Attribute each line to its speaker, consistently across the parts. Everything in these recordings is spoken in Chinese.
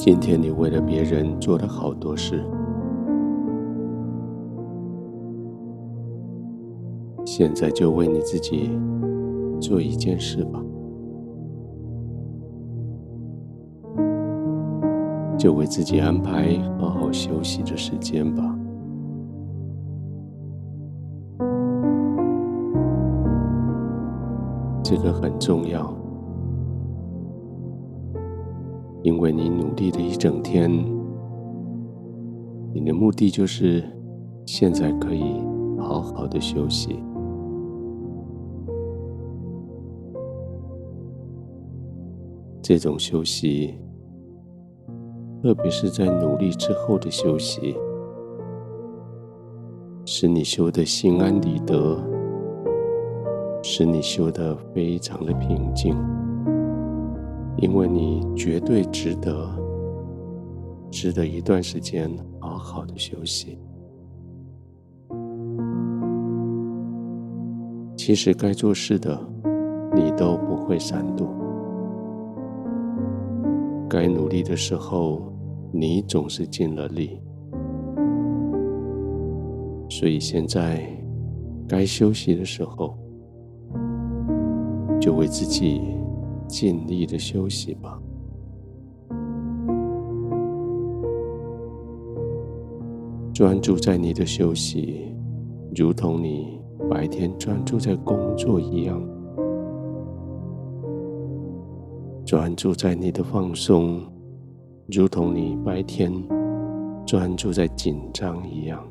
Speaker 1: 今天你为了别人做了好多事，现在就为你自己做一件事吧，就为自己安排好好休息的时间吧。这个很重要，因为你努力了一整天，你的目的就是现在可以好好的休息。这种休息，特别是在努力之后的休息，使你修得心安理得。使你修得非常的平静，因为你绝对值得，值得一段时间好好的休息。其实该做事的，你都不会闪躲；该努力的时候，你总是尽了力。所以现在该休息的时候，就为自己尽力的休息吧，专注在你的休息，如同你白天专注在工作一样；专注在你的放松，如同你白天专注在紧张一样。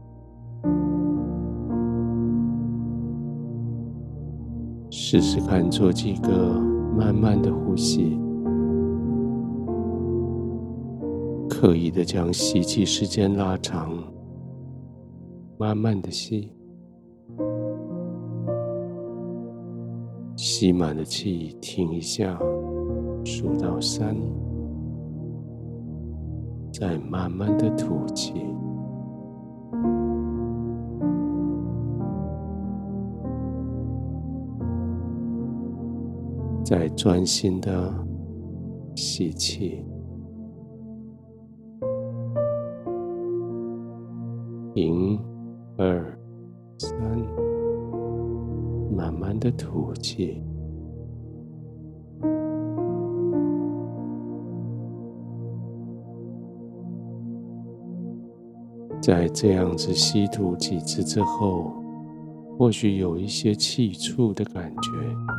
Speaker 1: 试试看，做几个慢慢的呼吸，刻意的将吸气时间拉长，慢慢的吸，吸满了气，停一下，数到三，再慢慢的吐气。再专心的吸气，一、二、三，慢慢的吐气。在这样子吸吐几次之后，或许有一些气促的感觉。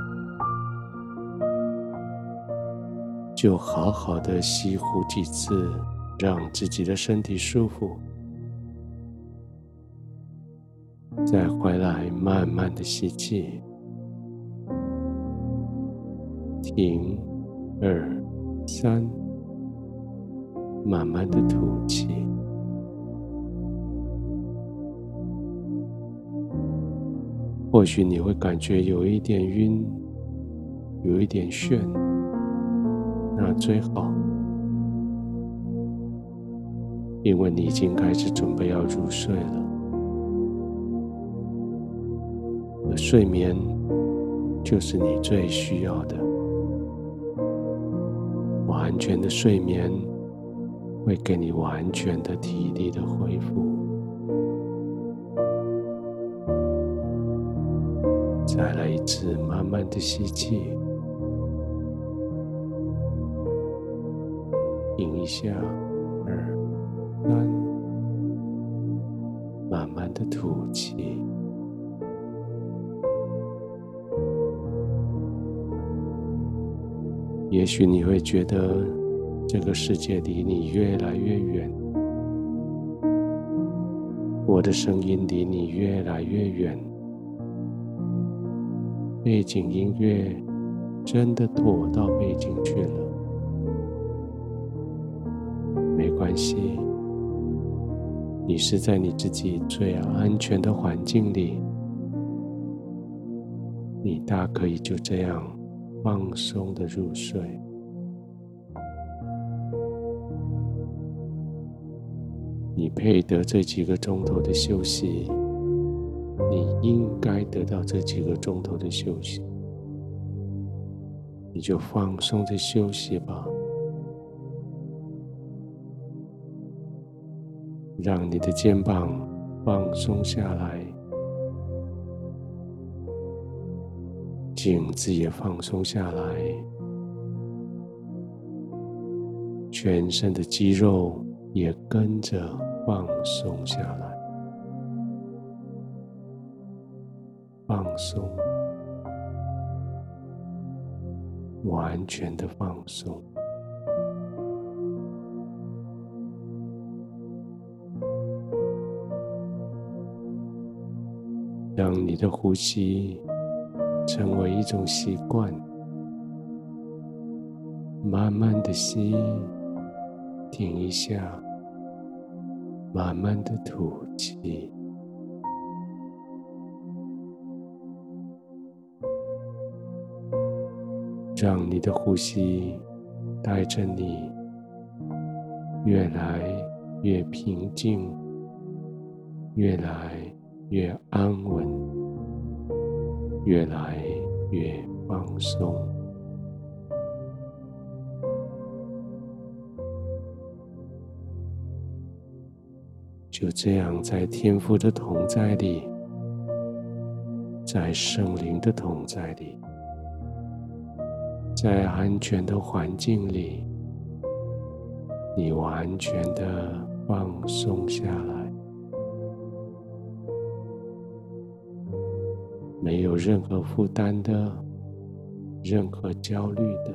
Speaker 1: 就好好的吸呼几次，让自己的身体舒服，再回来慢慢的吸气，停，二、三，慢慢的吐气。或许你会感觉有一点晕，有一点眩。那最好，因为你已经开始准备要入睡了，而睡眠就是你最需要的。完全的睡眠会给你完全的体力的恢复。再来一次，慢慢的吸气。停一下，二、三，慢慢的吐气。也许你会觉得这个世界离你越来越远，我的声音离你越来越远，背景音乐真的躲到背景去了。关系，你是在你自己最安全的环境里，你大可以就这样放松的入睡。你配得这几个钟头的休息，你应该得到这几个钟头的休息，你就放松的休息吧。让你的肩膀放松下来，颈子也放松下来，全身的肌肉也跟着放松下来，放松。完全的放松，让你的呼吸成为一种习惯。慢慢的吸，停一下，慢慢的吐气。让你的呼吸带着你越来越平静，越来越安稳，越来越放松。就这样，在天父的同在里，在圣灵的同在里。在安全的环境里，你完全的放松下来，没有任何负担的，任何焦虑的，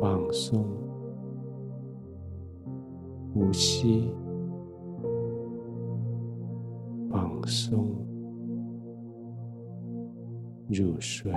Speaker 1: 放松，呼吸，放松，入睡。